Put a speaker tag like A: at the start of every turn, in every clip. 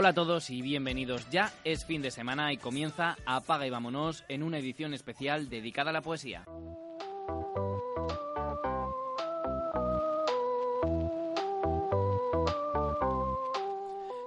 A: Hola a todos y bienvenidos. Ya es fin de semana y comienza Apaga y vámonos en una edición especial dedicada a la poesía.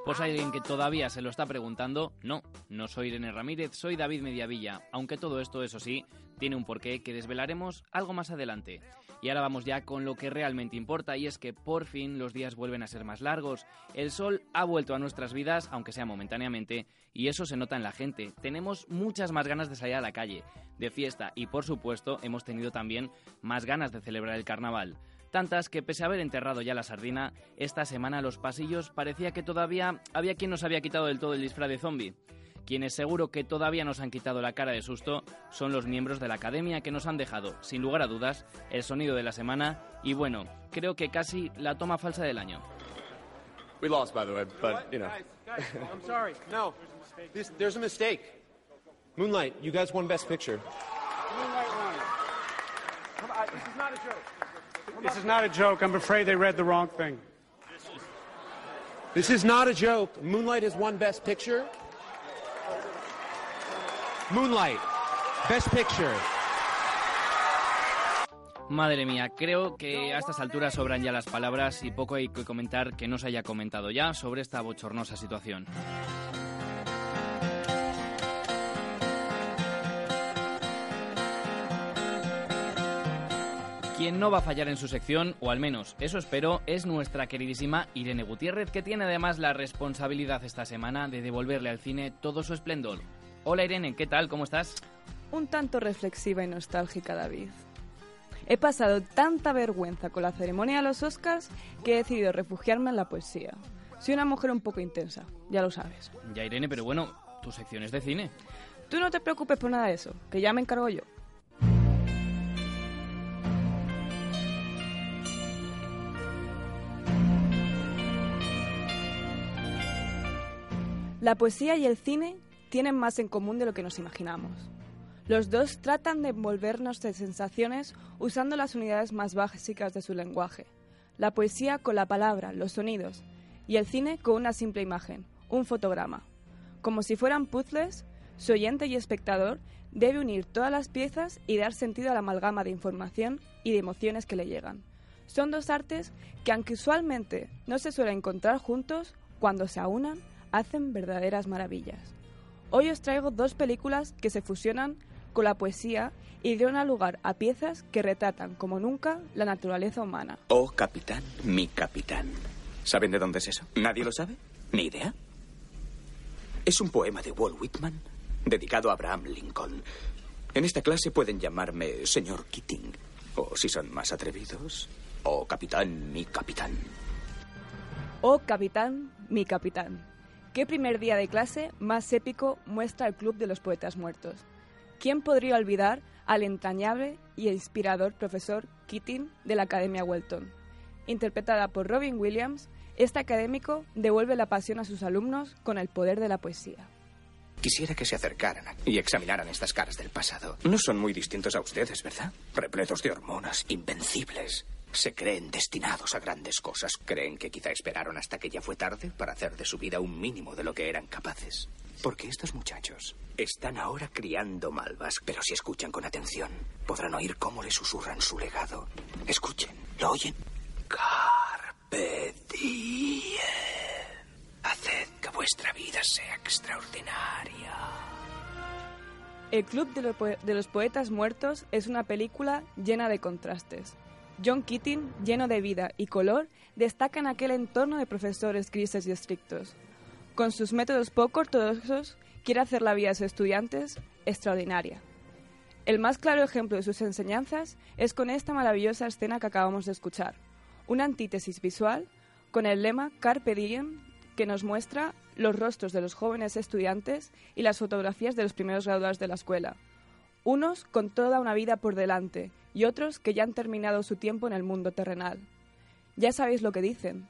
A: Pues alguien que todavía se lo está preguntando. No, no soy Irene Ramírez, soy David Mediavilla, aunque todo esto, eso sí, tiene un porqué que desvelaremos algo más adelante. Y ahora vamos ya con lo que realmente importa y es que por fin los días vuelven a ser más largos. El sol ha vuelto a nuestras vidas, aunque sea momentáneamente, y eso se nota en la gente. Tenemos muchas más ganas de salir a la calle, de fiesta y por supuesto hemos tenido también más ganas de celebrar el carnaval. Tantas que pese a haber enterrado ya la sardina, esta semana los pasillos parecía que todavía había quien nos había quitado del todo el disfraz de zombie. Quienes seguro que todavía nos han quitado la cara de susto son los miembros de la academia que nos han dejado, sin lugar a dudas, el sonido de la semana y bueno, creo que casi la toma falsa del año.
B: We lost, by the way, but you know.
C: I'm sorry. No, this, there's a mistake. Moonlight, you guys won Best Picture.
D: Moonlight won. Come on, this is not a joke.
E: This is not a joke. I'm afraid they read the wrong thing.
C: This is not a joke. Moonlight has won Best Picture. Moonlight, Best Picture.
A: Madre mía, creo que a estas alturas sobran ya las palabras y poco hay que comentar que no se haya comentado ya sobre esta bochornosa situación. Quien no va a fallar en su sección, o al menos eso espero, es nuestra queridísima Irene Gutiérrez, que tiene además la responsabilidad esta semana de devolverle al cine todo su esplendor. Hola Irene, ¿qué tal? ¿Cómo estás?
F: Un tanto reflexiva y nostálgica, David. He pasado tanta vergüenza con la ceremonia de los Oscars que he decidido refugiarme en la poesía. Soy una mujer un poco intensa, ya lo sabes.
A: Ya Irene, pero bueno, tu sección es de cine.
F: Tú no te preocupes por nada de eso, que ya me encargo yo. La poesía y el cine tienen más en común de lo que nos imaginamos. Los dos tratan de envolvernos de sensaciones usando las unidades más básicas de su lenguaje. La poesía con la palabra, los sonidos, y el cine con una simple imagen, un fotograma. Como si fueran puzzles, su oyente y espectador debe unir todas las piezas y dar sentido a la amalgama de información y de emociones que le llegan. Son dos artes que, aunque usualmente no se suelen encontrar juntos, cuando se aunan, hacen verdaderas maravillas. Hoy os traigo dos películas que se fusionan con la poesía y dieron lugar a piezas que retratan como nunca la naturaleza humana.
G: Oh, capitán, mi capitán. ¿Saben de dónde es eso? ¿Nadie lo sabe? ¿Ni idea? Es un poema de Walt Whitman dedicado a Abraham Lincoln. En esta clase pueden llamarme señor Keating. O si son más atrevidos, oh capitán, mi capitán.
F: Oh capitán, mi capitán. ¿Qué primer día de clase más épico muestra el Club de los Poetas Muertos? ¿Quién podría olvidar al entrañable y inspirador profesor Keating de la Academia Welton? Interpretada por Robin Williams, este académico devuelve la pasión a sus alumnos con el poder de la poesía.
G: Quisiera que se acercaran y examinaran estas caras del pasado. No son muy distintos a ustedes, ¿verdad? Repletos de hormonas, invencibles. Se creen destinados a grandes cosas. Creen que quizá esperaron hasta que ya fue tarde para hacer de su vida un mínimo de lo que eran capaces. Porque estos muchachos están ahora criando malvas, pero si escuchan con atención, podrán oír cómo le susurran su legado. Escuchen, ¿lo oyen? Carpe diem. Haced que vuestra vida sea extraordinaria.
F: El Club de, los Poetas Muertos es una película llena de contrastes. John Keating, lleno de vida y color, destaca en aquel entorno de profesores grises y estrictos. Con sus métodos poco ortodoxos, quiere hacer la vida de sus estudiantes extraordinaria. El más claro ejemplo de sus enseñanzas es con esta maravillosa escena que acabamos de escuchar, una antítesis visual con el lema Carpe Diem que nos muestra los rostros de los jóvenes estudiantes y las fotografías de los primeros graduados de la escuela. Unos con toda una vida por delante y otros que ya han terminado su tiempo en el mundo terrenal. Ya sabéis lo que dicen.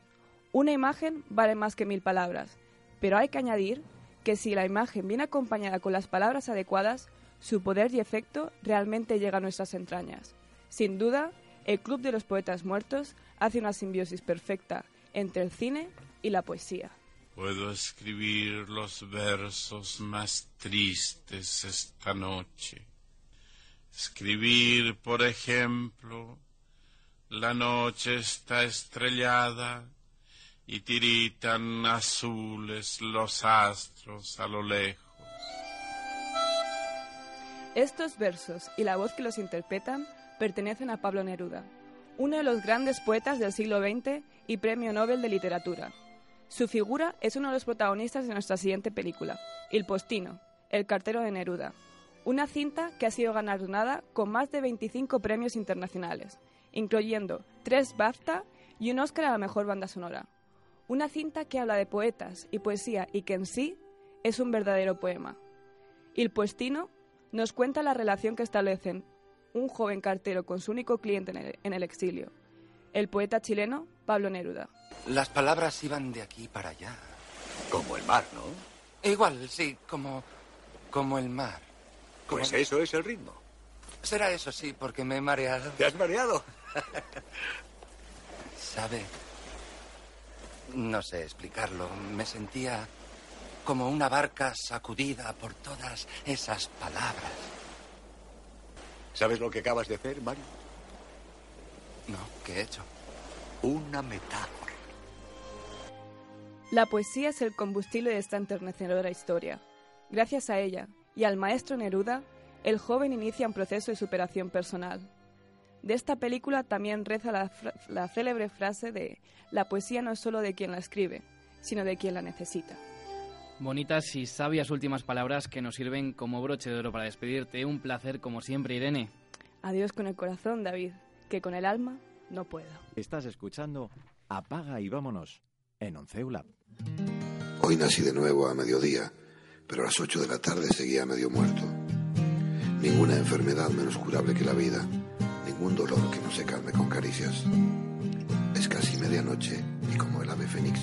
F: Una imagen vale más que mil palabras, pero hay que añadir que si la imagen viene acompañada con las palabras adecuadas, su poder y efecto realmente llega a nuestras entrañas. Sin duda, el Club de los Poetas Muertos hace una simbiosis perfecta entre el cine y la poesía.
H: puedo escribir los versos más tristes esta noche. Escribir, por ejemplo, la noche está estrellada y tiritan azules los astros a lo lejos.
F: Estos versos y la voz que los interpretan pertenecen a Pablo Neruda, uno de los grandes poetas del siglo XX y Premio Nobel de Literatura. Su figura es uno de los protagonistas de nuestra siguiente película, Il Postino, El cartero de Neruda, una cinta que ha sido galardonada con más de 25 premios internacionales, incluyendo tres BAFTA y un Oscar a la mejor banda sonora. Una cinta que habla de poetas y poesía y que en sí es un verdadero poema. Il Postino nos cuenta la relación que establecen un joven cartero con su único cliente en el, en el exilio, el poeta chileno Pablo Neruda.
I: Las palabras iban de aquí para allá.
J: Como el mar, ¿no?
I: Igual, sí, como, como el mar.
J: Pues eso es el ritmo.
I: Será eso, sí, porque me he mareado.
J: ¿Te has mareado?
I: ¿Sabe? No sé explicarlo. Me sentía como una barca sacudida por todas esas palabras.
J: ¿Sabes lo que acabas de hacer, Mario?
I: No, ¿qué he hecho?
J: Una metáfora.
F: La poesía es el combustible de esta enternecedora historia. Gracias a ella y al maestro Neruda, el joven inicia un proceso de superación personal. De esta película también reza la, la célebre frase de la poesía no es solo de quien la escribe, sino de quien la necesita.
A: Bonitas y sabias últimas palabras que nos sirven como broche de oro para despedirte. Un placer como siempre, Irene.
F: Adiós con el corazón, David, que con el alma no puedo.
K: Estás escuchando Apaga y vámonos en Onceulab.
L: Hoy nací de nuevo a mediodía, pero a las 8 de la tarde seguía medio muerto. Ninguna enfermedad menos curable que la vida, ningún dolor que no se calme con caricias. Es casi medianoche y como el ave fénix,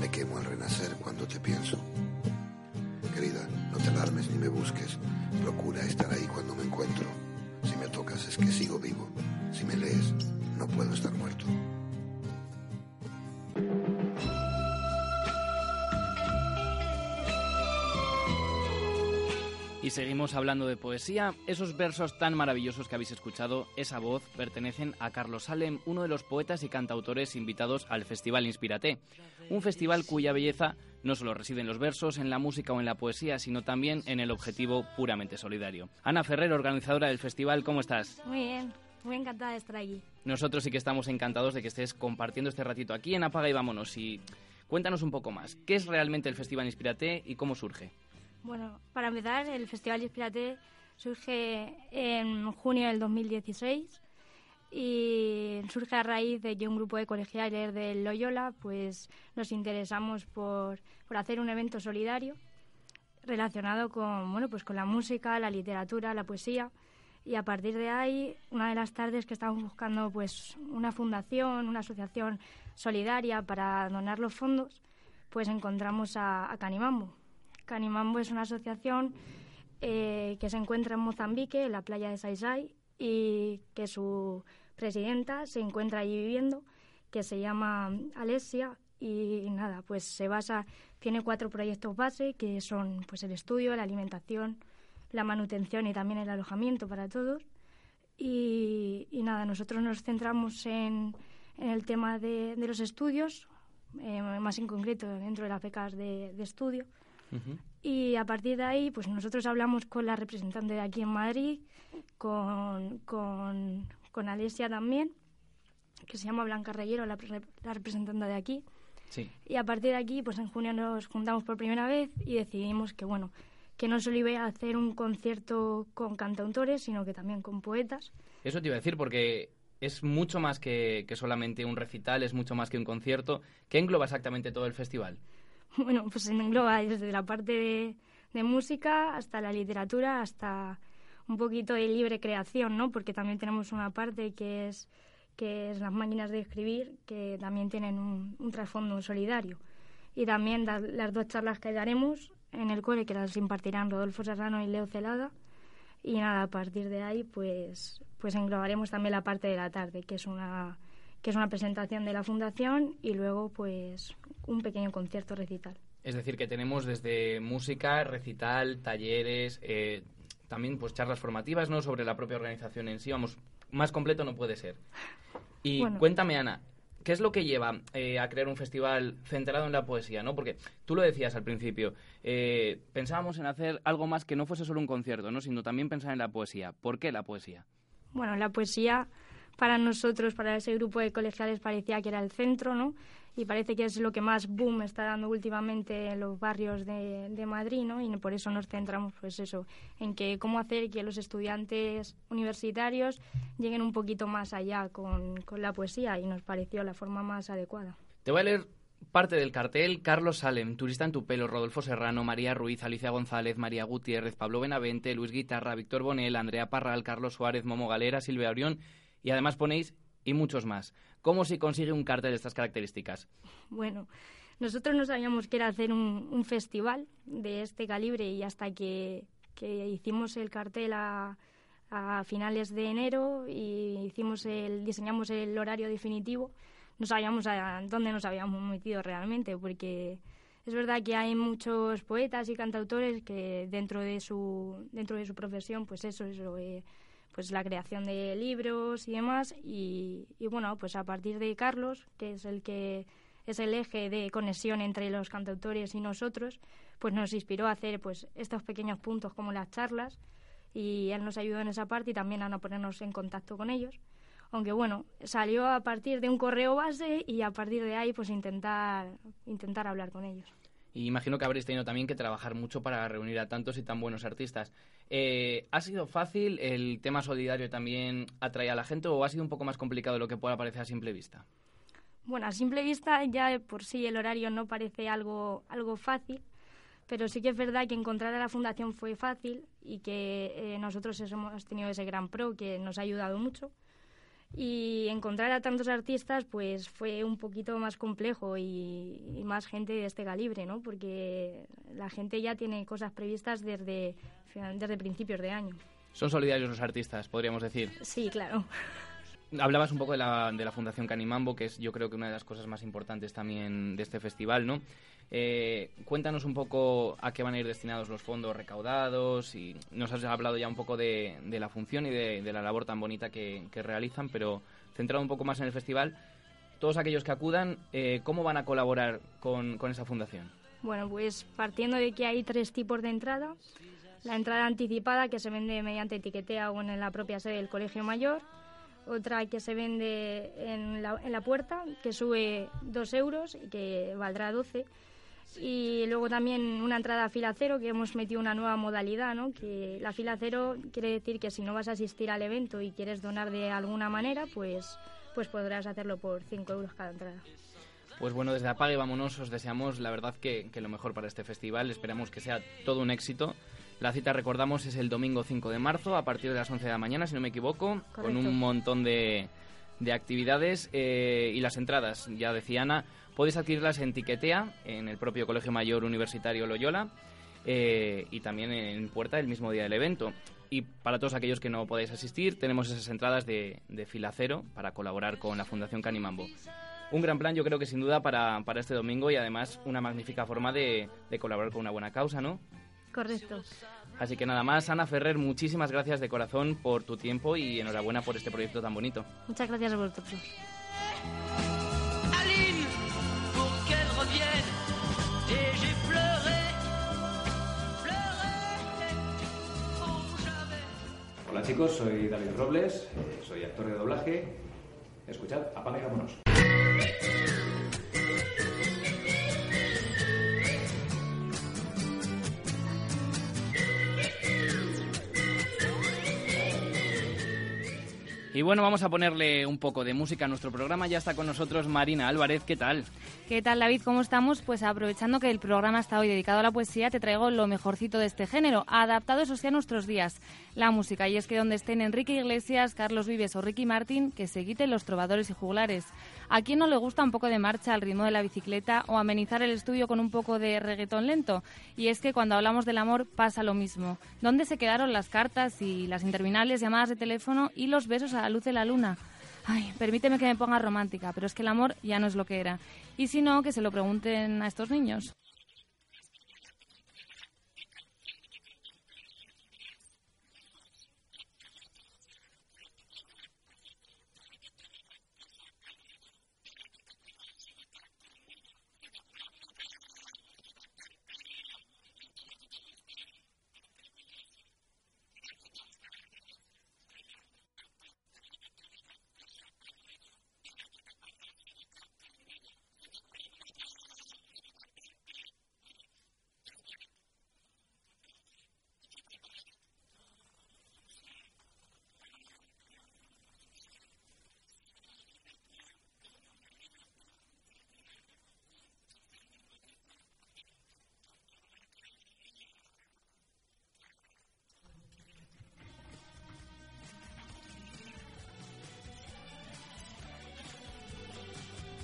L: me quemo al renacer cuando te pienso. Querida, no te alarmes ni me busques, procura estar ahí cuando me encuentro. Si me tocas es que sigo vivo, si me lees, no puedo estar muerto.
A: Seguimos hablando de poesía. Esos versos tan maravillosos que habéis escuchado, esa voz, pertenecen a Carlos Salem, uno de los poetas y cantautores invitados al Festival Inspirate. Un festival cuya belleza no solo reside en los versos, en la música o en la poesía, sino también en el objetivo puramente solidario. Ana Ferrer, organizadora del festival, ¿cómo estás?
M: Muy bien, muy encantada de estar aquí.
A: Nosotros sí que estamos encantados de que estés compartiendo este ratito aquí en Apaga y Vámonos. Y cuéntanos un poco más, ¿qué es realmente el Festival Inspirate y cómo surge?
M: Bueno, para empezar, el Festival Inspirate surge en junio del 2016 y surge a raíz de que un grupo de colegiales del Loyola pues nos interesamos por, por hacer un evento solidario relacionado con bueno pues con la música, la literatura, la poesía y a partir de ahí una de las tardes que estábamos buscando pues una fundación, una asociación solidaria para donar los fondos pues encontramos a Canimambo. Canimambo es una asociación eh, que se encuentra en Mozambique, en la playa de Saisai, y que su presidenta se encuentra allí viviendo, que se llama Alesia, y nada, pues se basa, tiene cuatro proyectos base, que son pues el estudio, la alimentación, la manutención y también el alojamiento para todos. Y, nada, nosotros nos centramos en, el tema de, de los estudios, eh, más en concreto dentro de las becas de, de estudio. Y a partir de ahí, pues nosotros hablamos con la representante de aquí en Madrid, con, con, con Alesia también, que se llama Blanca Reyero, la, pre- la representante de aquí.
A: Sí.
M: Y a partir de aquí, pues en junio nos juntamos por primera vez y decidimos que, bueno, que no solo iba a hacer un concierto con cantautores, sino que también con poetas.
A: Eso te iba a decir porque es mucho más que, que solamente un recital, es mucho más que un concierto. ¿Qué engloba exactamente todo el festival?
M: Bueno, pues engloba desde la parte de, de música hasta la literatura, hasta un poquito de libre creación, ¿no? Porque también tenemos una parte que es que es las máquinas de escribir, que también tienen un, un trasfondo solidario. Y también da- las dos charlas que daremos en el cole, que las impartirán Rodolfo Serrano y Leo Celada. Y nada, a partir de ahí, pues, pues englobaremos también la parte de la tarde, que es una que es una presentación de la fundación y luego pues un pequeño concierto recital.
A: Es decir, que tenemos desde música, recital, talleres, eh, también pues charlas formativas ¿no? sobre la propia organización en sí. Vamos, más completo no puede ser. Y
M: Bueno.
A: cuéntame, Ana, ¿qué es lo que lleva eh, a crear un festival centrado en la poesía? ¿no? Porque tú lo decías al principio, eh, pensábamos en hacer algo más que no fuese solo un concierto, ¿no? sino también pensar en la poesía. ¿Por qué la poesía?
M: Bueno, la poesía para nosotros, para ese grupo de colegiales, parecía que era el centro, ¿no? Y parece que es lo que más boom está dando últimamente en los barrios de, de Madrid, ¿no? Y por eso nos centramos, pues eso, en que cómo hacer que los estudiantes universitarios lleguen un poquito más allá con, con la poesía y nos pareció la forma más adecuada.
A: Te voy a leer parte del cartel. Carlos Salem, Turista en tu pelo, Rodolfo Serrano, María Ruiz, Alicia González, María Gutiérrez, Pablo Benavente, Luis Guitarra, Víctor Bonel, Andrea Parral, Carlos Suárez, Momo Galera, Silvia Orión y además ponéis y muchos más. ¿Cómo se consigue un cartel de estas características?
M: Bueno, nosotros no sabíamos que era hacer un, un festival de este calibre y hasta que, que hicimos el cartel a, finales de enero y hicimos el, diseñamos el horario definitivo, no sabíamos a dónde nos habíamos metido realmente, porque es verdad que hay muchos poetas y cantautores que dentro de su, dentro de su profesión, pues eso, eso eh, pues la creación de libros y demás. Y, bueno pues a partir de Carlos que es el que es el eje de conexión entre los cantautores y nosotros pues nos inspiró a hacer pues estos pequeños puntos como las charlas. Y él nos ayudó en esa parte y también a no ponernos en contacto con ellos. Aunque bueno salió a partir de un correo base y a partir de ahí pues intentar intentar hablar con ellos.
A: Y imagino que habréis tenido también que trabajar mucho para reunir a tantos y tan buenos artistas. Eh, ¿Ha sido fácil? ¿El tema solidario también atrae a la gente o ha sido un poco más complicado de lo que pueda parecer a simple vista?
M: Bueno, a simple vista ya por sí el horario no parece algo, algo fácil, pero sí que es verdad que encontrar a la fundación fue fácil y que eh, nosotros hemos tenido ese gran pro que nos ha ayudado mucho. Y encontrar a tantos artistas pues fue un poquito más complejo y, y más gente de este calibre, ¿no? Porque la gente ya tiene cosas previstas desde, desde principios de año.
A: Son solidarios los artistas, podríamos decir.
M: Sí, claro.
A: Hablabas un poco de la, de la Fundación Canimambo, que es yo creo que una de las cosas más importantes también de este festival, ¿no? Eh, cuéntanos un poco a qué van a ir destinados los fondos recaudados y nos has hablado ya un poco de, la función y de, la labor tan bonita que, realizan, pero centrado un poco más en el festival, todos aquellos que acudan, eh, ¿cómo van a colaborar con esa fundación?
M: Bueno, pues partiendo de que hay tres tipos de entrada. La entrada anticipada, que se vende mediante etiquetea o en la propia sede del Colegio Mayor. Otra que se vende en la, en la puerta, que sube dos euros y que valdrá 12. Y luego también una entrada a fila cero, que hemos metido una nueva modalidad, ¿no? Que la fila cero quiere decir que si no vas a asistir al evento y quieres donar de alguna manera, pues, pues podrás hacerlo por 5 euros cada entrada.
A: Pues bueno, desde Apague Vámonos os deseamos la verdad que, que lo mejor para este festival. Esperamos que sea todo un éxito. La cita, recordamos, es el domingo 5 de marzo a partir de las 11 de la mañana, si no me equivoco, con un montón de, de actividades eh, y las entradas, ya decía Ana, podéis adquirirlas en Tiquetea, en el propio Colegio Mayor Universitario Loyola eh, y también en Puerta el mismo día del evento. Y para todos aquellos que no podáis asistir, tenemos esas entradas de, de fila cero para colaborar con la Fundación Canimambo. Un gran plan, yo creo que sin duda, para, para este domingo y además una magnífica forma de, de colaborar con una buena causa, ¿no?
M: Correcto.
A: Así que nada más, Ana Ferrer, muchísimas gracias de corazón por tu tiempo y enhorabuena por este proyecto tan bonito.
M: Muchas gracias a vosotros.
N: Hola chicos, soy David Robles, eh, soy actor de doblaje. Escuchad, apaga y vámonos.
A: Y bueno, vamos a ponerle un poco de música a nuestro programa. Ya está con nosotros Marina Álvarez, ¿qué tal?
O: ¿Qué tal, David? ¿Cómo estamos? Pues aprovechando que el programa está hoy dedicado a la poesía, te traigo lo mejorcito de este género, adaptado eso sí a nuestros días, la música. Y es que donde estén Enrique Iglesias, Carlos Vives o Ricky Martin, que se quiten los trovadores y juglares. ¿A quién no le gusta un poco de marcha al ritmo de la bicicleta o amenizar el estudio con un poco de reggaetón lento? Y es que cuando hablamos del amor pasa lo mismo. ¿Dónde se quedaron las cartas y las interminables llamadas de teléfono y los besos a la luz de la luna? Ay, permíteme que me ponga romántica, pero es que el amor ya no es lo que era. Y si no, que se lo pregunten a estos niños.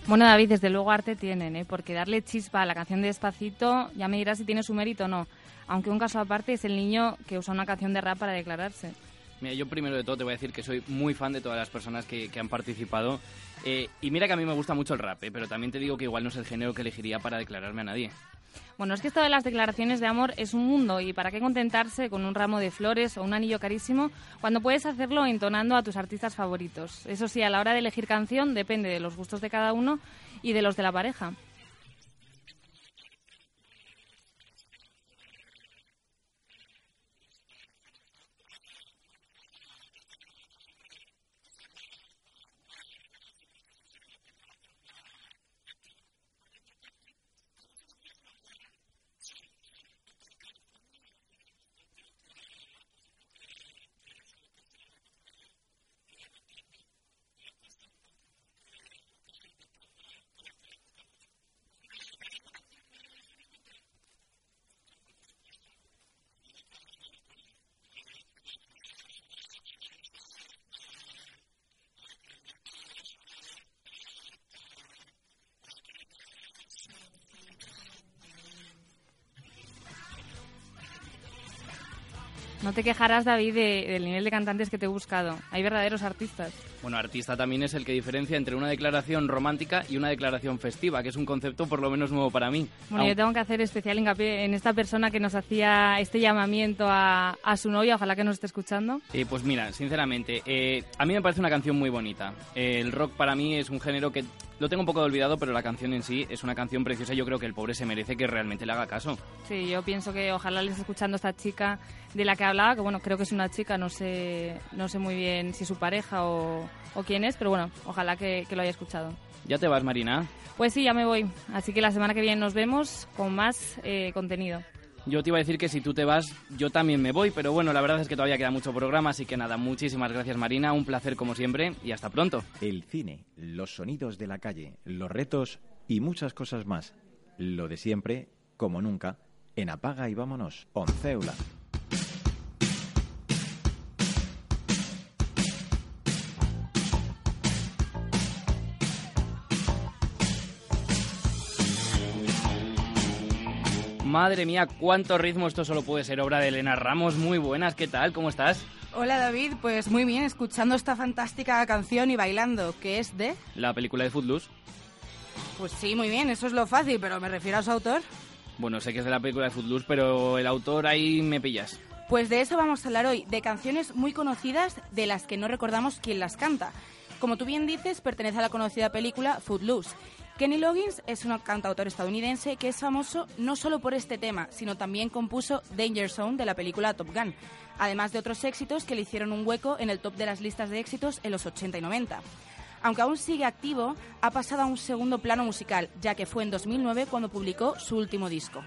O: Bueno, David, desde luego arte tienen, ¿eh? porque darle chispa a la canción de Despacito, ya me dirás si tiene su mérito o no. Aunque un caso aparte es el niño que usa una canción de rap para declararse.
A: Mira, yo primero de todo te voy a decir que soy muy fan de todas las personas que, han participado. Eh, y mira que a mí me gusta mucho el rap, eh, pero también te digo que igual no es el género que elegiría para declararme a nadie.
O: Bueno, es que esto de las declaraciones de amor es un mundo y para qué contentarse con un ramo de flores o un anillo carísimo cuando puedes hacerlo entonando a tus artistas favoritos. Eso sí, a la hora de elegir canción depende de los gustos de cada uno y de los de la pareja. No te quejarás, David, de- del nivel de cantantes que te he buscado. Hay verdaderos artistas.
A: Bueno, artista también es el que diferencia entre una declaración romántica y una declaración festiva, que es un concepto por lo menos nuevo para mí.
O: Bueno, yo tengo que hacer especial hincapié en esta persona que nos hacía este llamamiento a, a su novia. Ojalá que nos esté escuchando.
A: Eh, pues mira, sinceramente, eh, a mí me parece una canción muy bonita. Eh, el rock para mí es un género que lo tengo un poco olvidado, pero la canción en sí es una canción preciosa. y Yo creo que el pobre se merece que realmente le haga caso.
O: Sí, yo pienso que ojalá le esté escuchando a esta chica de la que hablaba, que bueno, creo que es una chica, no sé, no sé muy bien si es su pareja o, o quién es, pero bueno, ojalá que, que lo haya escuchado.
A: ¿Ya te vas, Marina?
O: Pues sí, ya me voy. Así que la semana que viene nos vemos con más eh, contenido.
A: Yo te iba a decir que si tú te vas, yo también me voy, pero bueno, la verdad es que todavía queda mucho programa, así que nada, muchísimas gracias Marina, un placer como siempre y hasta pronto.
K: El cine, los sonidos de la calle, los retos y muchas cosas más. Lo de siempre, como nunca, en Apaga y Vámonos, Onceula.
A: Madre mía, cuánto ritmo, esto solo puede ser obra de Elena Ramos, muy buenas, ¿qué tal? ¿Cómo estás?
P: Hola David, pues muy bien, escuchando esta fantástica canción y bailando, que es de...
A: La película de Footloose.
P: Pues sí, muy bien, eso es lo fácil, pero me refiero a su autor.
A: Bueno, sé que es de la película de Footloose, pero el autor ahí me pillas.
P: Pues de eso vamos a hablar hoy, de canciones muy conocidas de las que no recordamos quién las canta. Como tú bien dices, pertenece a la conocida película Footloose. Kenny Loggins es un cantautor estadounidense que es famoso no solo por este tema, sino también compuso Danger Zone de la película Top Gun, además de otros éxitos que le hicieron un hueco en el top de las listas de éxitos en los 80 y 90. Aunque aún sigue activo, ha pasado a un segundo plano musical, ya que fue en 2009 cuando publicó su último disco.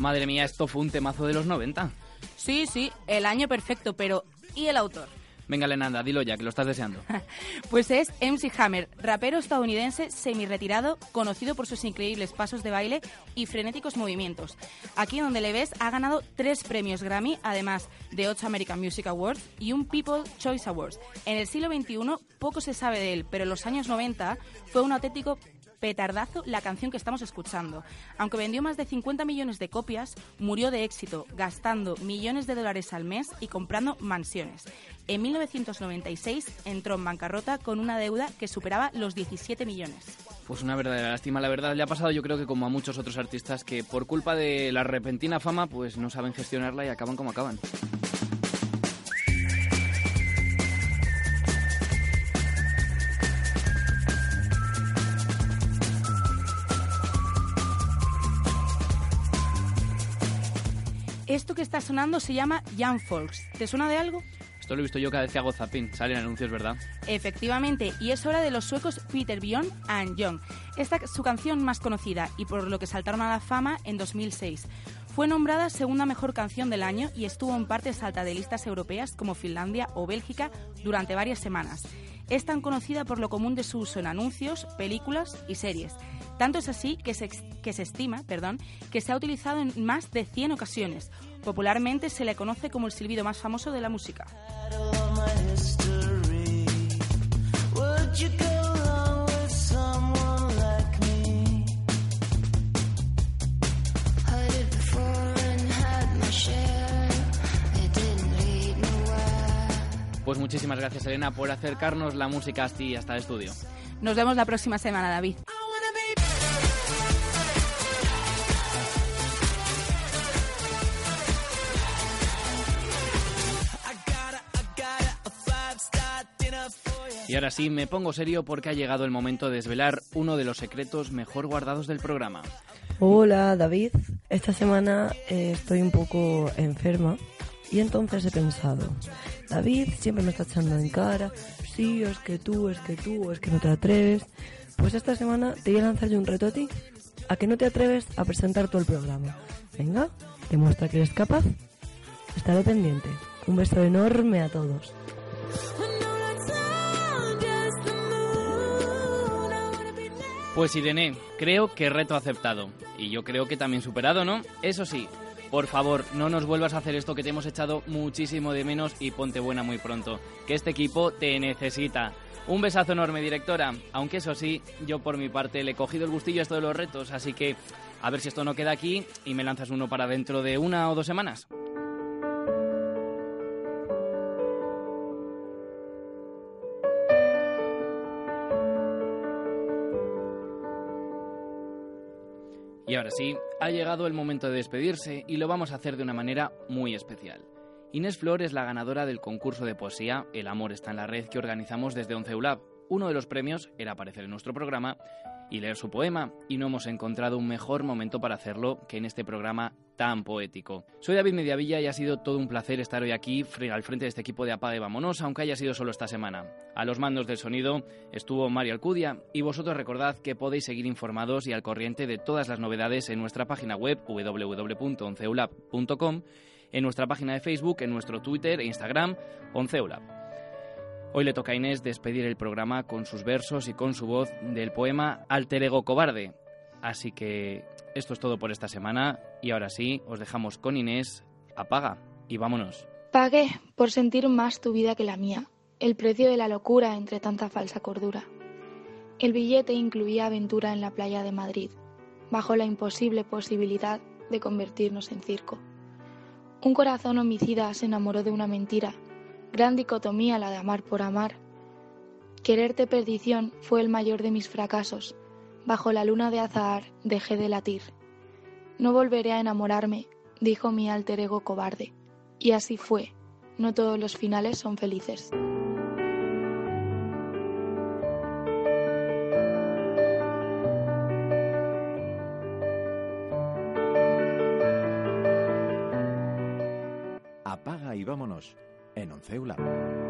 A: Madre mía, esto fue un temazo de los 90.
P: Sí, sí, el año perfecto, pero ¿y el autor?
A: Venga, Lenanda, dilo ya, que lo estás deseando.
P: Pues es MC Hammer, rapero estadounidense semi-retirado, conocido por sus increíbles pasos de baile y frenéticos movimientos. Aquí donde le ves ha ganado tres premios Grammy, además de ocho American Music Awards y un People Choice Awards. En el siglo XXI poco se sabe de él, pero en los años 90 fue un auténtico petardazo la canción que estamos escuchando. Aunque vendió más de 50 millones de copias, murió de éxito, gastando millones de dólares al mes y comprando mansiones. En 1996 entró en bancarrota con una deuda que superaba los 17 millones.
A: Pues una verdadera lástima, la verdad. Le ha pasado yo creo que como a muchos otros artistas que por culpa de la repentina fama pues no saben gestionarla y acaban como acaban.
P: Esto que está sonando se llama Young Folks. ¿Te suena de algo?
A: Esto lo he visto yo cada vez que hago zapping. Salen anuncios, ¿verdad?
P: Efectivamente, y es hora de los suecos Peter Bjorn and Young. Esta es su canción más conocida y por lo que saltaron a la fama en 2006. Fue nombrada segunda mejor canción del año y estuvo en partes alta de listas europeas como Finlandia o Bélgica durante varias semanas. Es tan conocida por lo común de su uso en anuncios, películas y series. Tanto es así que se, que se estima perdón, que se ha utilizado en más de 100 ocasiones. Popularmente se le conoce como el silbido más famoso de la música.
A: Pues muchísimas gracias, Elena, por acercarnos la música hasta el estudio.
P: Nos vemos la próxima semana, David.
A: Y ahora sí, me pongo serio porque ha llegado el momento de desvelar uno de los secretos mejor guardados del programa.
Q: Hola David, esta semana eh, estoy un poco enferma y entonces he pensado, David siempre me está echando en cara, sí, es que tú, es que tú, es que no te atreves. Pues esta semana te voy a lanzar yo un reto a ti, a que no te atreves a presentar todo el programa. Venga, demuestra que eres capaz. Estaré pendiente. Un beso enorme a todos.
A: Pues Irene, creo que reto aceptado. Y yo creo que también superado, ¿no? Eso sí, por favor, no nos vuelvas a hacer esto que te hemos echado muchísimo de menos y ponte buena muy pronto. Que este equipo te necesita. Un besazo enorme, directora. Aunque eso sí, yo por mi parte le he cogido el gustillo a esto de los retos, así que a ver si esto no queda aquí y me lanzas uno para dentro de una o dos semanas. Y ahora sí, ha llegado el momento de despedirse y lo vamos a hacer de una manera muy especial. Inés Flor es la ganadora del concurso de poesía El amor está en la red que organizamos desde Onceulab. Uno de los premios era aparecer en nuestro programa y leer su poema, y no hemos encontrado un mejor momento para hacerlo que en este programa tan poético. Soy David Mediavilla y ha sido todo un placer estar hoy aquí al frente de este equipo de y Vámonos, aunque haya sido solo esta semana. A los mandos del sonido estuvo Mario Alcudia y vosotros recordad que podéis seguir informados y al corriente de todas las novedades en nuestra página web www.onceulab.com, en nuestra página de Facebook, en nuestro Twitter e Instagram, Onceulab. Hoy le toca a Inés despedir el programa con sus versos y con su voz del poema Alter Ego Cobarde. Así que esto es todo por esta semana y ahora sí, os dejamos con Inés. Apaga y vámonos.
R: Pagué por sentir más tu vida que la mía, el precio de la locura entre tanta falsa cordura. El billete incluía aventura en la playa de Madrid, bajo la imposible posibilidad de convertirnos en circo. Un corazón homicida se enamoró de una mentira, gran dicotomía la de amar por amar. Quererte perdición fue el mayor de mis fracasos, bajo la luna de azahar dejé de latir. No volveré a enamorarme, dijo mi alter ego cobarde. Y así fue. No todos los finales son felices.
K: Apaga y vámonos en Onceula.